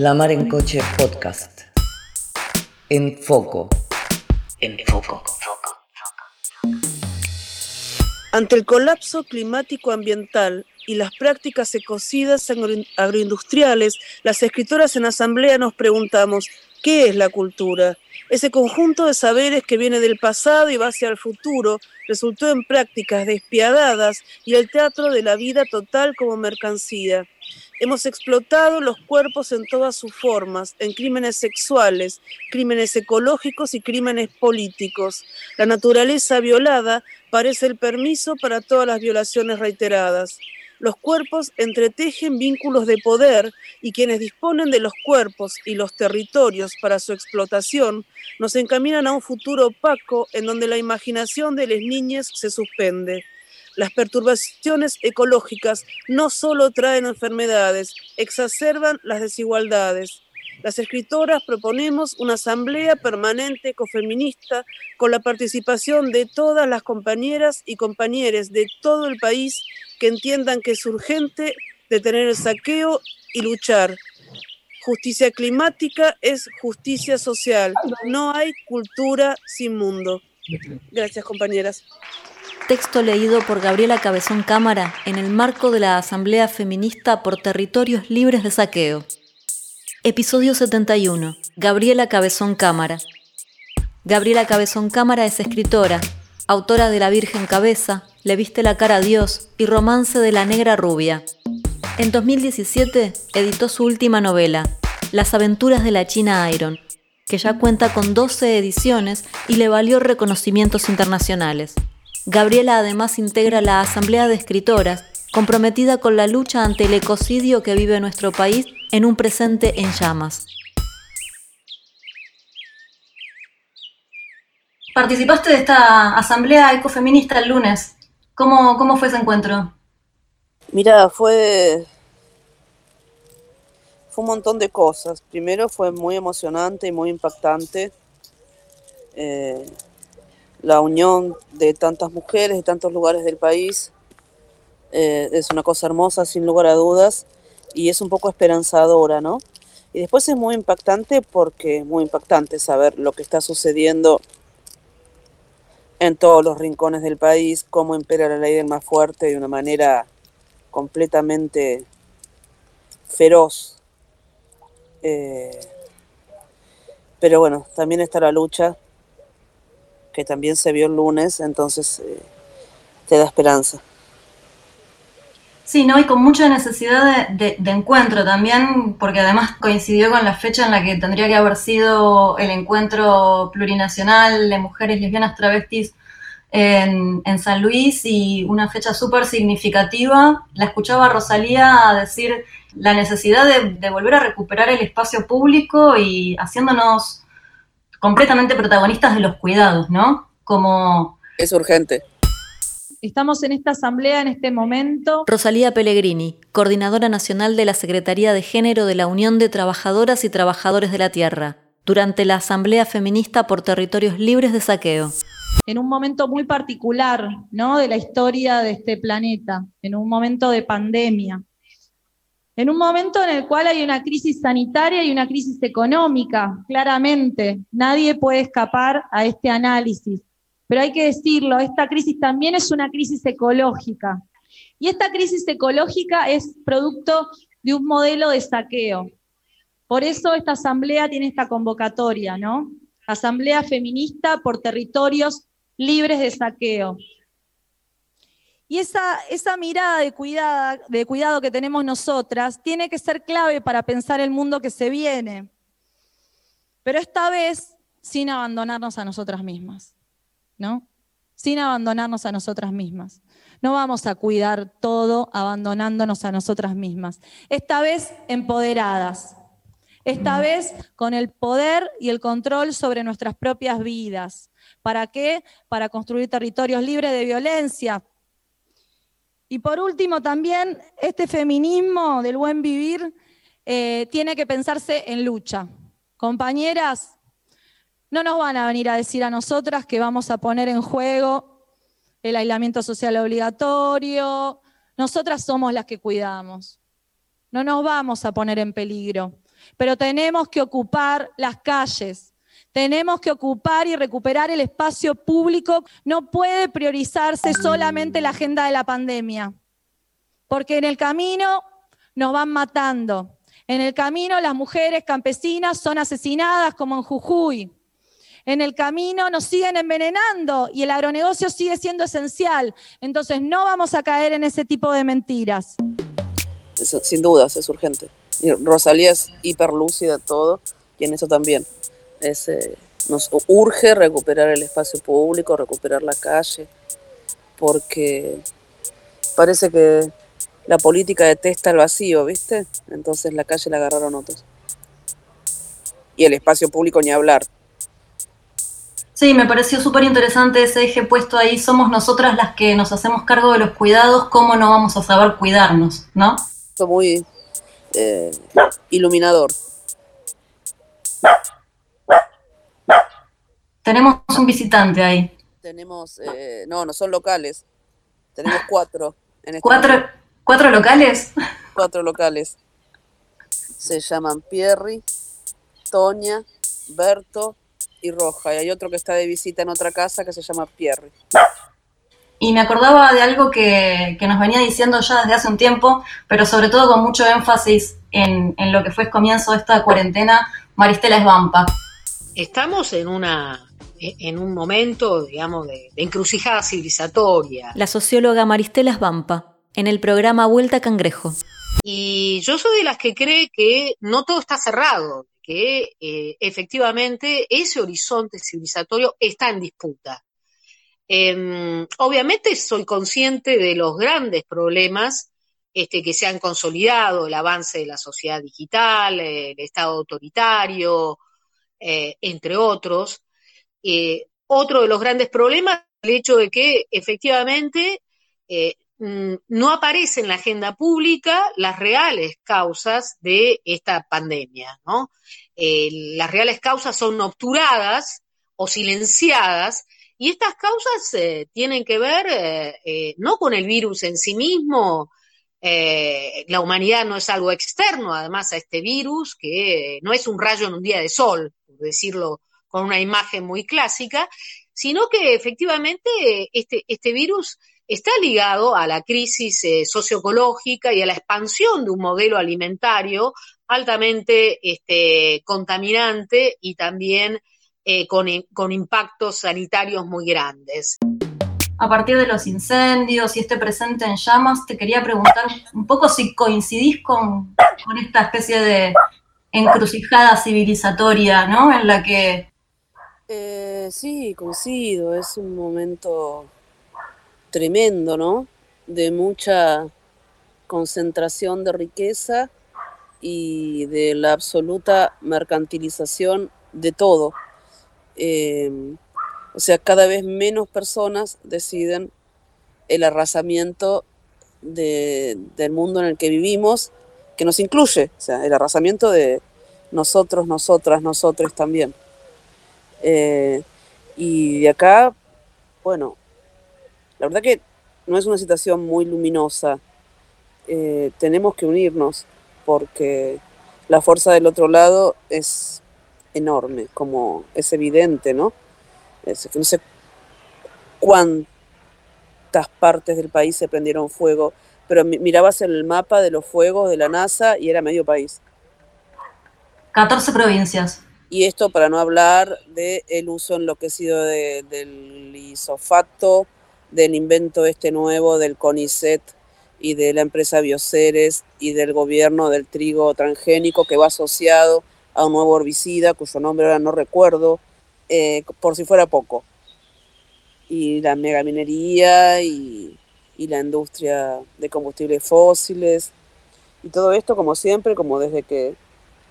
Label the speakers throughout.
Speaker 1: La Mar en Coche Podcast. En foco. En foco.
Speaker 2: Ante el colapso climático ambiental y las prácticas ecocidas agroindustriales, las escritoras en asamblea nos preguntamos, ¿qué es la cultura? Ese conjunto de saberes que viene del pasado y va hacia el futuro resultó en prácticas despiadadas y el teatro de la vida total como mercancía. Hemos explotado los cuerpos en todas sus formas, en crímenes sexuales, crímenes ecológicos y crímenes políticos. La naturaleza violada parece el permiso para todas las violaciones reiteradas. Los cuerpos entretejen vínculos de poder y quienes disponen de los cuerpos y los territorios para su explotación nos encaminan a un futuro opaco en donde la imaginación de las niñas se suspende. Las perturbaciones ecológicas no solo traen enfermedades, exacerban las desigualdades. Las escritoras proponemos una asamblea permanente ecofeminista con la participación de todas las compañeras y compañeros de todo el país que entiendan que es urgente detener el saqueo y luchar. Justicia climática es justicia social. No hay cultura sin mundo. Gracias, compañeras
Speaker 3: texto leído por Gabriela Cabezón Cámara en el marco de la Asamblea Feminista por Territorios Libres de Saqueo. Episodio 71. Gabriela Cabezón Cámara. Gabriela Cabezón Cámara es escritora, autora de La Virgen Cabeza, Le viste la cara a Dios y Romance de la Negra Rubia. En 2017 editó su última novela, Las aventuras de la China Iron, que ya cuenta con 12 ediciones y le valió reconocimientos internacionales. Gabriela además integra la Asamblea de Escritoras, comprometida con la lucha ante el ecocidio que vive nuestro país en un presente en llamas. Participaste de esta asamblea ecofeminista el lunes. ¿Cómo, cómo fue ese encuentro?
Speaker 2: Mira, fue, fue un montón de cosas. Primero fue muy emocionante y muy impactante. Eh, la unión de tantas mujeres de tantos lugares del país. Eh, es una cosa hermosa, sin lugar a dudas, y es un poco esperanzadora, ¿no? Y después es muy impactante porque muy impactante saber lo que está sucediendo en todos los rincones del país, cómo impera la ley del más fuerte de una manera completamente feroz. Eh, pero bueno, también está la lucha que también se vio el lunes, entonces eh, te da esperanza.
Speaker 3: Sí, ¿no? Y con mucha necesidad de, encuentro también, porque además coincidió con la fecha en la que tendría que haber sido el encuentro plurinacional de mujeres lesbianas travestis en, San Luis y una fecha súper significativa. La escuchaba a Rosalía decir la necesidad de, de volver a recuperar el espacio público y haciéndonos completamente protagonistas de los cuidados, ¿no? Como...
Speaker 2: Es urgente.
Speaker 4: Estamos en esta asamblea en este momento.
Speaker 3: Rosalía Pellegrini, coordinadora nacional de la Secretaría de Género de la Unión de Trabajadoras y Trabajadores de la Tierra, durante la Asamblea Feminista por Territorios Libres de Saqueo.
Speaker 4: En un momento muy particular, ¿no? De la historia de este planeta, en un momento de pandemia, en un momento en el cual hay una crisis sanitaria y una crisis económica, claramente. Nadie puede escapar a este análisis. Pero hay que decirlo, esta crisis también es una crisis ecológica. Y esta crisis ecológica es producto de un modelo de saqueo. Por eso esta asamblea tiene esta convocatoria, ¿no? Asamblea feminista por territorios libres de saqueo. Y esa, esa mirada de, de cuidado que tenemos nosotras tiene que ser clave para pensar el mundo que se viene. Pero esta vez sin abandonarnos a nosotras mismas, ¿no? Sin abandonarnos a nosotras mismas. No vamos a cuidar todo abandonándonos a nosotras mismas. Esta vez empoderadas. Esta vez con el poder y el control sobre nuestras propias vidas. ¿Para qué? Para construir territorios libres de violencia, y por último, también este feminismo del buen vivir eh, tiene que pensarse en lucha. Compañeras, no nos van a venir a decir a nosotras que vamos a poner en juego el aislamiento social obligatorio. Nosotras somos las que cuidamos. No nos vamos a poner en peligro. pero tenemos que ocupar las calles. Tenemos que ocupar y recuperar el espacio público. No puede priorizarse solamente la agenda de la pandemia, porque en el camino nos van matando. En el camino las mujeres campesinas son asesinadas como en Jujuy. En el camino nos siguen envenenando y el agronegocio sigue siendo esencial. Entonces no vamos a caer en ese tipo de mentiras.
Speaker 2: sin dudas, es urgente. Rosalía es hiperlúcida todo y en eso también. Eh, nos urge recuperar el espacio público, recuperar la calle, porque parece que la política detesta el vacío, ¿viste? Entonces la calle la agarraron otros. Y el espacio público ni hablar.
Speaker 3: Sí, me pareció súper interesante ese eje puesto ahí. Somos nosotras las que nos hacemos cargo de los cuidados, ¿cómo no vamos a saber cuidarnos? ¿No?
Speaker 2: Muy eh, iluminador.
Speaker 3: Tenemos un visitante ahí.
Speaker 2: Tenemos, eh, no, no son locales. Tenemos cuatro. En este
Speaker 3: ¿Cuatro, ¿Cuatro locales?
Speaker 2: Cuatro locales. Se llaman Pierri, Toña, Berto y Roja. Y hay otro que está de visita en otra casa que se llama Pierri.
Speaker 3: Y me acordaba de algo que, nos venía diciendo ya desde hace un tiempo, pero sobre todo con mucho énfasis en, lo que fue el comienzo de esta cuarentena, Maristela Esbampa.
Speaker 5: Estamos en una en un momento, digamos, de, de encrucijada civilizatoria.
Speaker 3: La socióloga Maristela Esbampa, en el programa Vuelta Cangrejo.
Speaker 5: Y yo soy de las que cree que no todo está cerrado, que eh, efectivamente ese horizonte civilizatorio está en disputa. Em, obviamente soy consciente de los grandes problemas este, que se han consolidado, el avance de la sociedad digital, el Estado autoritario, eh, entre otros. Eh, otro de los grandes problemas es el hecho de que efectivamente Mm, no aparece en la agenda pública las reales causas de esta pandemia. Eh, las reales causas son obturadas o silenciadas y estas causas eh, tienen que ver eh, no con el virus en sí mismo, la humanidad no es algo externo además a este virus, que no es un rayo en un día de sol, por decirlo con una imagen muy clásica, sino que efectivamente este, este virus está ligado a la crisis eh, socioecológica y a la expansión de un modelo alimentario altamente este, contaminante y también eh, con, con impactos sanitarios muy grandes.
Speaker 3: A partir de los incendios y este presente en llamas, te quería preguntar un poco si coincidís con, con esta especie de encrucijada civilizatoria, ¿no? En la que...
Speaker 2: Eh, sí, coincido, es un momento tremendo, ¿no? De mucha concentración de riqueza y de la absoluta mercantilización de todo. Em, o sea, cada vez menos personas deciden el arrasamiento del mundo en el que vivimos, que nos incluye, o sea, el arrasamiento de nosotros, nosotras, nosotros también. Eh, y de acá, bueno, la verdad que no es una situación muy luminosa. Eh, tenemos que unirnos porque la fuerza del otro lado es enorme, como es evidente, ¿no? no sé cuántas partes del país se prendieron fuego, pero mirabas el mapa de los fuegos de la NASA y era medio país.
Speaker 3: 14 provincias.
Speaker 2: Y esto para no hablar del uso enloquecido de, del isofato, del invento este nuevo del CONICET y de la empresa Bioceres y del gobierno del trigo transgénico que va asociado a un nuevo herbicida cuyo nombre ahora no recuerdo, eh, por si fuera poco. Y la megaminería y, y la industria de combustibles fósiles y todo esto como siempre, como desde que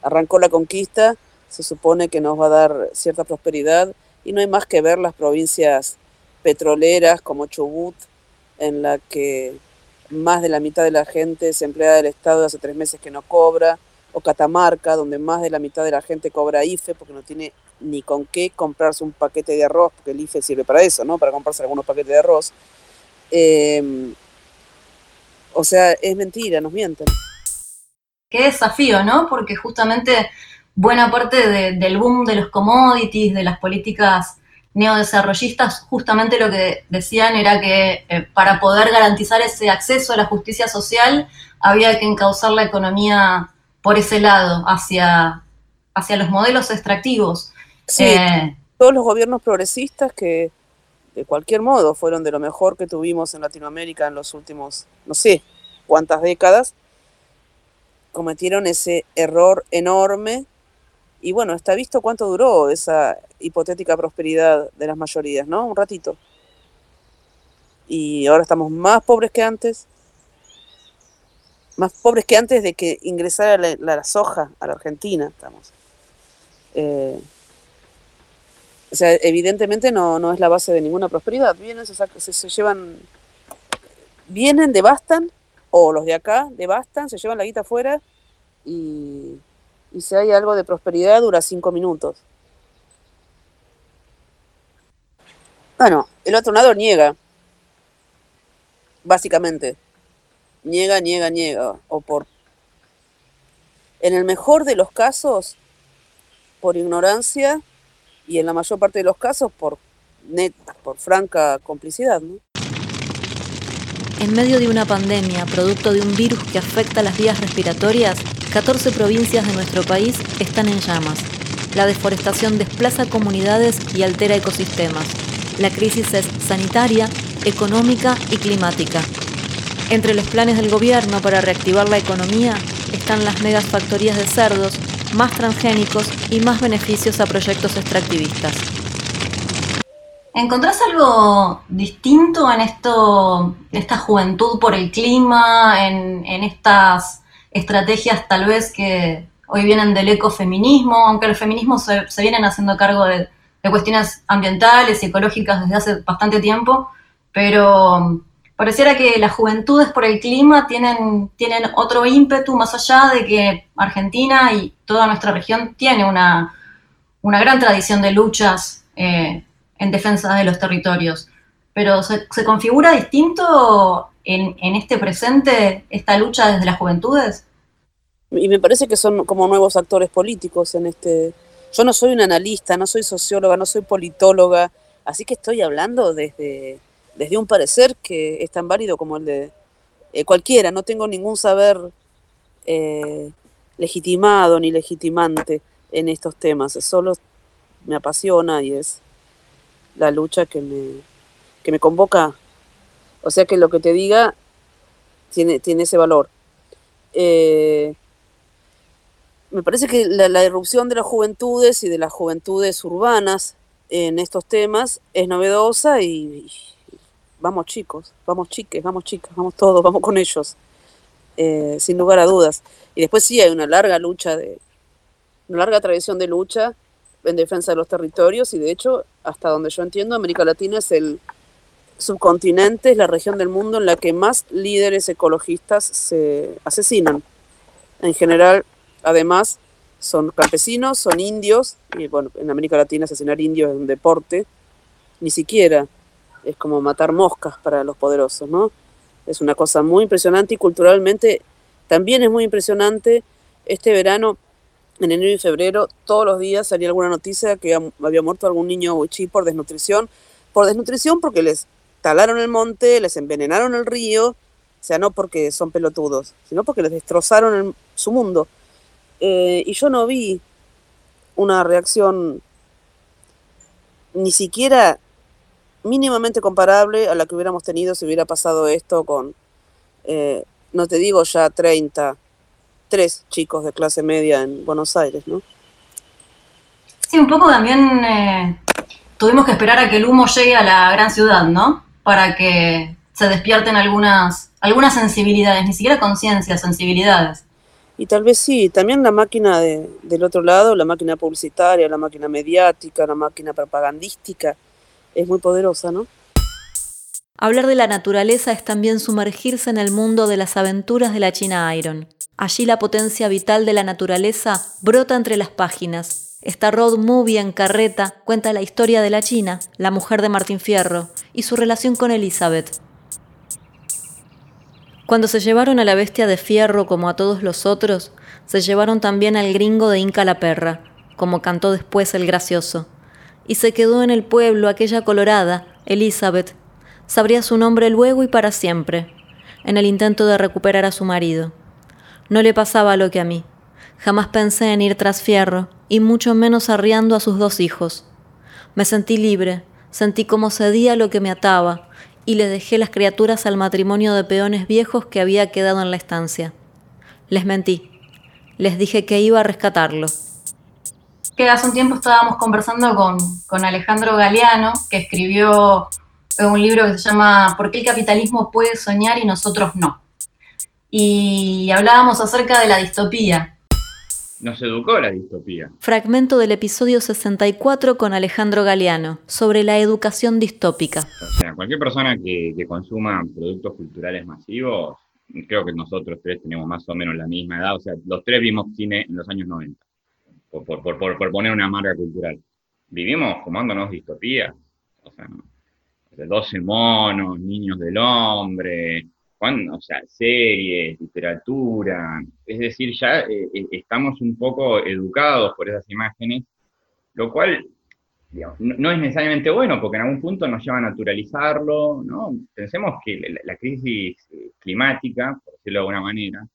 Speaker 2: arrancó la conquista, se supone que nos va a dar cierta prosperidad y no hay más que ver las provincias petroleras como Chubut, en la que más de la mitad de la gente es empleada del Estado hace tres meses que no cobra, o Catamarca, donde más de la mitad de la gente cobra IFE porque no tiene ni con qué comprarse un paquete de arroz, porque el IFE sirve para eso, ¿no? Para comprarse algunos paquetes de arroz. Em, o sea, es mentira, nos mienten.
Speaker 3: qué desafío, ¿no? Porque justamente buena parte del boom de los commodities, de las políticas neodesarrollistas, justamente lo que decían era que eh, para poder garantizar ese acceso a la justicia social había que encauzar la economía por ese lado, hacia, hacia los modelos extractivos.
Speaker 2: Sí, eh, todos los gobiernos progresistas que de cualquier modo fueron de lo mejor que tuvimos en Latinoamérica en los últimos, no sé cuántas décadas, cometieron ese error enorme y bueno, está visto cuánto duró esa hipotética prosperidad de las mayorías, ¿no? Un ratito. Y ahora estamos más pobres que antes, más pobres que antes de que ingresara la, soja a la Argentina, estamos. Eh, o sea, evidentemente no, no, es la base de ninguna prosperidad. Vienen, se, se, llevan, vienen, devastan, o los de acá devastan, se llevan la guita afuera y y si hay algo de prosperidad dura cinco minutos. Bueno, el otro lado niega, básicamente. Niega, niega, niega. O por. En el mejor de los casos, por ignorancia, y en la mayor parte de los casos, por neta, por franca complicidad.
Speaker 3: En medio de una pandemia, producto de un virus que afecta las vías respiratorias, 14 provincias de nuestro país están en llamas. La deforestación desplaza comunidades y altera ecosistemas. La crisis es sanitaria, económica y climática. Entre los planes del gobierno para reactivar la economía están las megafactorías de cerdos, más transgénicos y más beneficios a proyectos extractivistas. ¿Encontrás algo distinto en esto, esta juventud por el clima, en, en estas estrategias tal vez que hoy vienen del ecofeminismo, aunque el feminismo se, vienen haciendo cargo de, cuestiones ambientales y ecológicas desde hace bastante tiempo, pero um, pareciera que las juventudes por el clima tienen, tienen otro ímpetu más allá de que Argentina y toda nuestra región tiene una, una gran tradición de luchas eh, en defensa de los territorios. Pero se, se configura distinto en, en, este presente esta lucha desde las juventudes?
Speaker 2: Y me parece que son como nuevos actores políticos en este... Yo no soy una analista, no soy socióloga, no soy politóloga, así que estoy hablando desde, desde un parecer que es tan válido como el de eh, cualquiera, no tengo ningún saber eh, legitimado ni legitimante en estos temas, solo me apasiona y es la lucha que me, que me convoca. O sea que lo que te diga tiene, tiene ese valor. Eh, me parece que la, irrupción de las juventudes y de las juventudes urbanas en estos temas es novedosa y, vamos chicos, vamos chiques, vamos chicas, vamos todos, vamos con ellos, eh, sin lugar a dudas. Y después sí hay una larga lucha, de una larga tradición de lucha en defensa de los territorios y de hecho, hasta donde yo entiendo, América Latina es el subcontinente, es la región del mundo en la que más líderes ecologistas se asesinan. En general, además, son campesinos, son indios, y bueno, en América Latina asesinar indios es un deporte, ni siquiera es como matar moscas para los poderosos, ¿no? Es una cosa muy impresionante y culturalmente también es muy impresionante. Este verano, en enero y febrero, todos los días salía alguna noticia que había muerto algún niño huichí por desnutrición. Por desnutrición porque les talaron el monte, les envenenaron el río, o sea, no porque son pelotudos, sino porque les destrozaron su mundo. Eh, y yo no vi una reacción ni siquiera mínimamente comparable a la que hubiéramos tenido si hubiera pasado esto con, eh, no te digo ya 30, tres chicos de clase media en Buenos Aires, ¿no?
Speaker 3: Sí, un poco también eh, tuvimos que esperar a que el humo llegue a la gran ciudad, ¿no? Para que se despierten algunas, algunas sensibilidades, ni siquiera conciencia, sensibilidades.
Speaker 2: Y tal vez sí, también la máquina de, del otro lado, la máquina publicitaria, la máquina mediática, la máquina propagandística, es muy poderosa, ¿no?
Speaker 3: Hablar de la naturaleza es también sumergirse en el mundo de las aventuras de la China Iron. Allí la potencia vital de la naturaleza brota entre las páginas. Esta road movie en carreta cuenta la historia de la China, la mujer de Martín Fierro, y su relación con Elizabeth, Cuando se llevaron a la bestia de fierro como a todos los otros, se llevaron también al gringo de Inca la perra, como cantó después el gracioso. Y se quedó en el pueblo aquella colorada, Elizabeth. Sabría su nombre luego y para siempre, en el intento de recuperar a su marido. No le pasaba lo que a mí. Jamás pensé en ir tras Fierro, y mucho menos arriando a sus dos hijos. Me sentí libre, sentí como cedía lo que me ataba, y le dejé las criaturas al matrimonio de peones viejos que había quedado en la estancia. Les mentí. Les dije que iba a rescatarlo.
Speaker 6: Que hace un tiempo estábamos conversando con, con Alejandro Galeano, que escribió un libro que se llama ¿Por qué el capitalismo puede soñar y nosotros no? Y hablábamos acerca de la distopía,
Speaker 7: nos educó la distopía.
Speaker 3: Fragmento del episodio 64 con Alejandro Galeano, sobre la educación distópica.
Speaker 7: O sea, cualquier persona que, consuma productos culturales masivos, creo que nosotros tres tenemos más o menos la misma edad, o sea, los tres vimos cine en los años 90, por, por, por, por poner una marca cultural. Vivimos fumándonos distopía, o sea, 12 monos, niños del hombre, o sea, series, literatura, es decir, ya eh, eh, estamos un poco educados por esas imágenes, lo cual no, es necesariamente bueno, porque en algún punto nos lleva a naturalizarlo, ¿no? Pensemos que la, crisis eh, climática, por decirlo de alguna manera,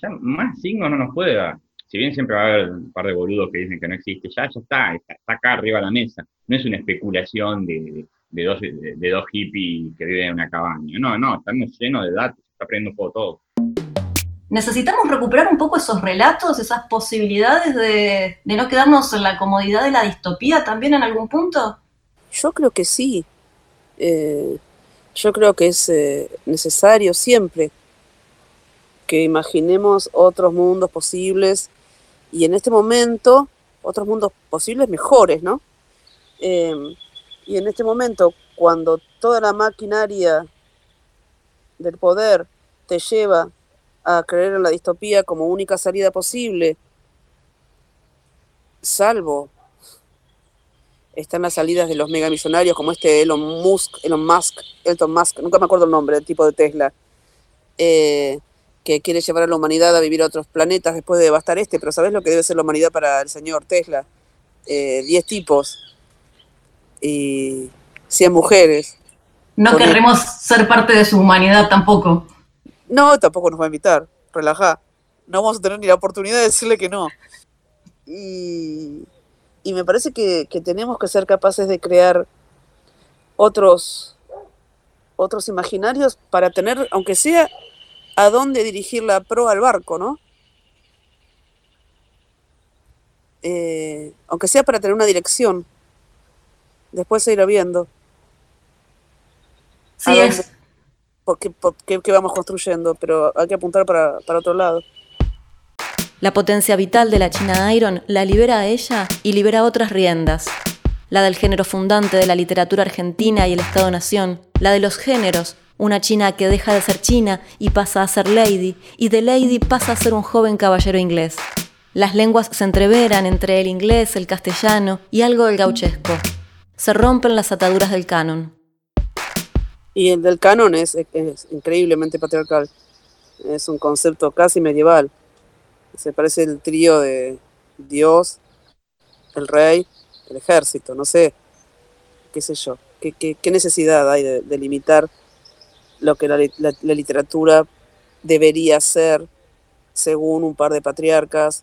Speaker 7: ya, más signos no nos puede dar. Si bien siempre va a haber un par de boludos que dicen que no existe, ya, ya está, está, acá arriba de la mesa. No es una especulación de dos, de, dos hippies que viven en una cabaña. No, no, estamos llenos de datos, está aprendiendo un todo.
Speaker 6: Necesitamos recuperar un poco esos relatos, esas posibilidades de, no quedarnos en la comodidad de la distopía también en algún punto.
Speaker 2: Yo creo que sí. Eh, yo creo que es eh, necesario siempre que imaginemos otros mundos posibles y en este momento otros mundos posibles mejores, ¿no? Eh, y en este momento, cuando toda la maquinaria del poder te lleva a creer en la distopía como única salida posible, salvo están las salidas de los megamisionarios como este Elon Musk, Elon Musk, Elon Musk, nunca me acuerdo el nombre del tipo de Tesla, eh, que quiere llevar a la humanidad a vivir a otros planetas después de devastar este, pero ¿sabes lo que debe ser la humanidad para el señor Tesla? Eh, diez tipos y 100 mujeres.
Speaker 6: No queremos ser parte de su humanidad tampoco.
Speaker 2: No, tampoco nos va a invitar, relajá. No vamos a tener ni la oportunidad de decirle que no. Y, me parece que, tenemos que ser capaces de crear otros, otros imaginarios para tener, aunque sea, a dónde dirigir la proa al barco, ¿no? Eh, aunque sea para tener una dirección. Después se irá viendo.
Speaker 6: Sí, es.
Speaker 2: qué, vamos construyendo, pero hay que apuntar para, para otro lado.
Speaker 3: La potencia vital de la China Iron la libera a ella y libera otras riendas. La del género fundante de la literatura argentina y el Estado-Nación, la de los géneros, una China que deja de ser China y pasa a ser Lady, y de Lady pasa a ser un joven caballero inglés. Las lenguas se entreveran entre el inglés, el castellano y algo del gauchesco se rompen las ataduras del canon.
Speaker 2: Y el del canon es, increíblemente patriarcal. Es un concepto casi medieval. Se parece el trío de Dios, el rey, el ejército, no sé, qué sé yo. ¿Qué, necesidad hay de, limitar lo que la, la literatura debería ser según un par de patriarcas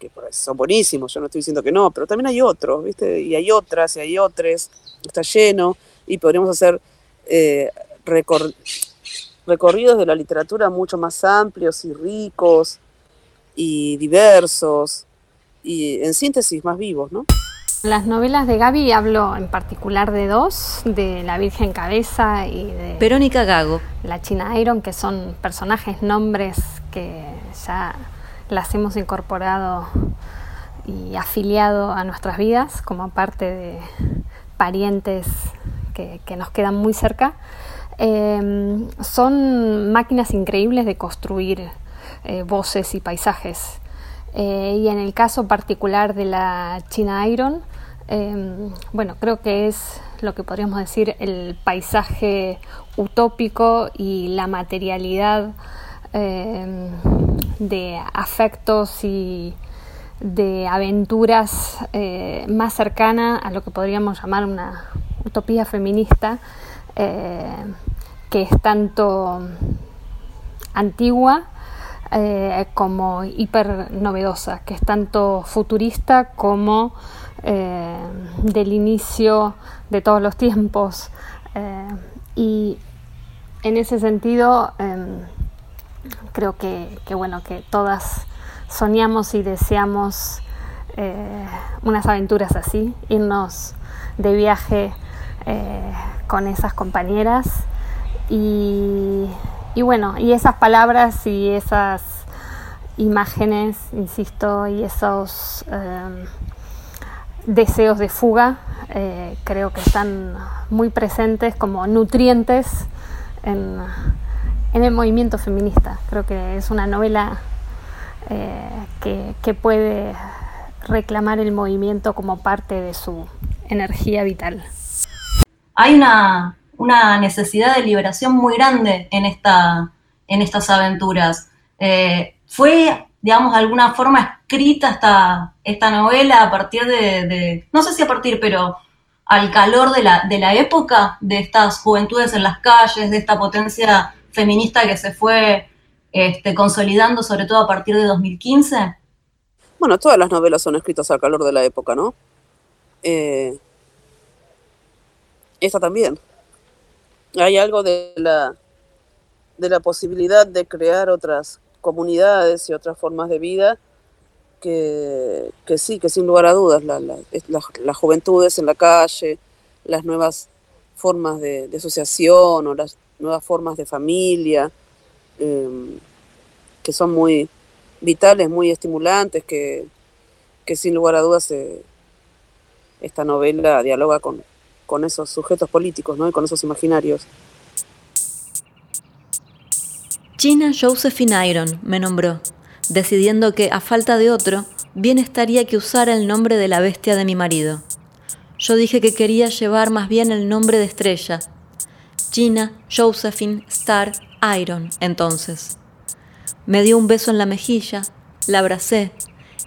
Speaker 2: que son buenísimos, yo no estoy diciendo que no, pero también hay otros, ¿viste? Y hay otras, y hay otros, está lleno, y podríamos hacer eh, recorridos de la literatura mucho más amplios y ricos y diversos, y en síntesis más vivos, ¿no?
Speaker 8: Las novelas de Gaby hablo en particular de dos, de La Virgen Cabeza y de
Speaker 3: Verónica Gago.
Speaker 8: La China Iron, que son personajes, nombres que ya las hemos incorporado y afiliado a nuestras vidas como parte de parientes que, nos quedan muy cerca. Em, son máquinas increíbles de construir eh, voces y paisajes. Eh, y en el caso particular de la China Iron, em, bueno, creo que es lo que podríamos decir el paisaje utópico y la materialidad eh, de afectos y de aventuras eh, más cercana a lo que podríamos llamar una utopía feminista, eh, que es tanto antigua como hiper novedosa, que es tanto futurista como del inicio de todos los tiempos. y en ese sentido, em, creo que, bueno, que todas soñamos y deseamos eh, unas aventuras así, irnos de viaje eh, con esas compañeras. Y, bueno, y esas palabras y esas imágenes, insisto, y esos eh, deseos de fuga, creo que están muy presentes como nutrientes en en el movimiento feminista. Creo que es una novela eh, que, puede reclamar el movimiento como parte de su energía vital.
Speaker 6: Hay una, necesidad de liberación muy grande en, esta, en estas aventuras. Eh, ¿Fue, digamos, de alguna forma escrita esta, esta novela a partir de, no sé si a partir, pero al calor de la, de la época, de estas juventudes en las calles, de esta potencia feminista que se fue este, consolidando, sobre todo a partir de 2015?
Speaker 2: Bueno, todas las novelas son escritas al calor de la época, ¿no? Eh, esta también. Hay algo de la, de la posibilidad de crear otras comunidades y otras formas de vida que, sí, que sin lugar a dudas, las juventudes en la calle, las nuevas formas de, de asociación o las nuevas formas de familia, em, que son muy vitales, muy estimulantes, que, sin lugar a dudas eh, esta novela dialoga con, con esos sujetos políticos ¿no? y con esos imaginarios.
Speaker 3: Gina Josephine Iron me nombró, decidiendo que, a falta de otro, bien estaría que usara el nombre de la bestia de mi marido. Yo dije que quería llevar más bien el nombre de estrella, Gina, Josephine, Star, Iron, entonces. Me dio un beso en la mejilla, la abracé,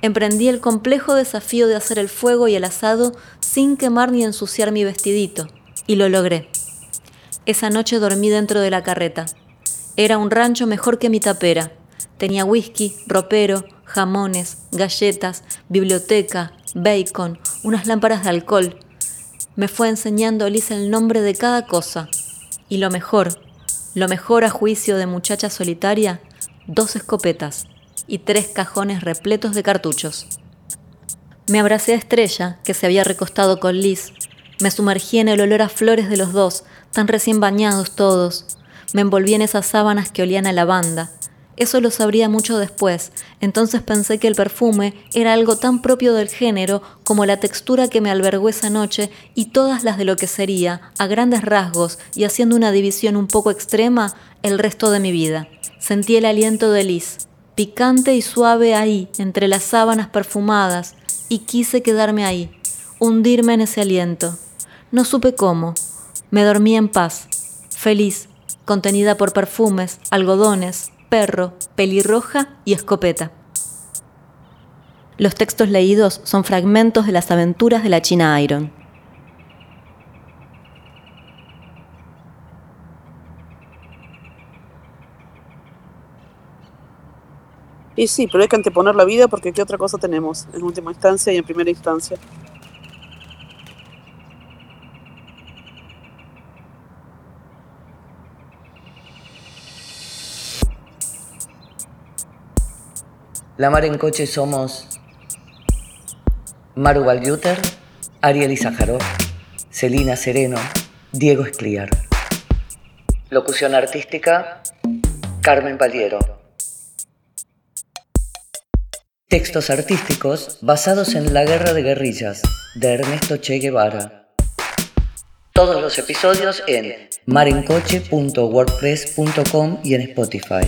Speaker 3: emprendí el complejo desafío de hacer el fuego y el asado sin quemar ni ensuciar mi vestidito, y lo logré. Esa noche dormí dentro de la carreta. Era un rancho mejor que mi tapera. Tenía whisky, ropero, jamones, galletas, biblioteca, bacon, unas lámparas de alcohol. Me fue enseñando Lisa el nombre de cada cosa, y lo mejor, lo mejor a juicio de muchacha solitaria, dos escopetas y tres cajones repletos de cartuchos. Me abracé a Estrella, que se había recostado con Liz. Me sumergí en el olor a flores de los dos, tan recién bañados todos. Me envolví en esas sábanas que olían a lavanda. Eso lo sabría mucho después, entonces pensé que el perfume era algo tan propio del género como la textura que me albergó esa noche y todas las de lo que sería, a grandes rasgos y haciendo una división un poco extrema, el resto de mi vida. Sentí el aliento de Liz, picante y suave ahí, entre las sábanas perfumadas, y quise quedarme ahí, hundirme en ese aliento. No supe cómo. Me dormí en paz, feliz, contenida por perfumes, algodones, perro, pelirroja y escopeta. Los textos leídos son fragmentos de las aventuras de la China Iron.
Speaker 2: Y sí, pero hay que anteponer la vida porque ¿qué otra cosa tenemos en última instancia y en primera instancia?
Speaker 1: La Mar en Coche somos Maru Valguter, Ariel Izajarov, Celina Sereno, Diego Escliar. Locución artística, Carmen Paliero. Textos artísticos basados en La Guerra de Guerrillas, de Ernesto Che Guevara. Todos los episodios en marencoche.wordpress.com y en Spotify.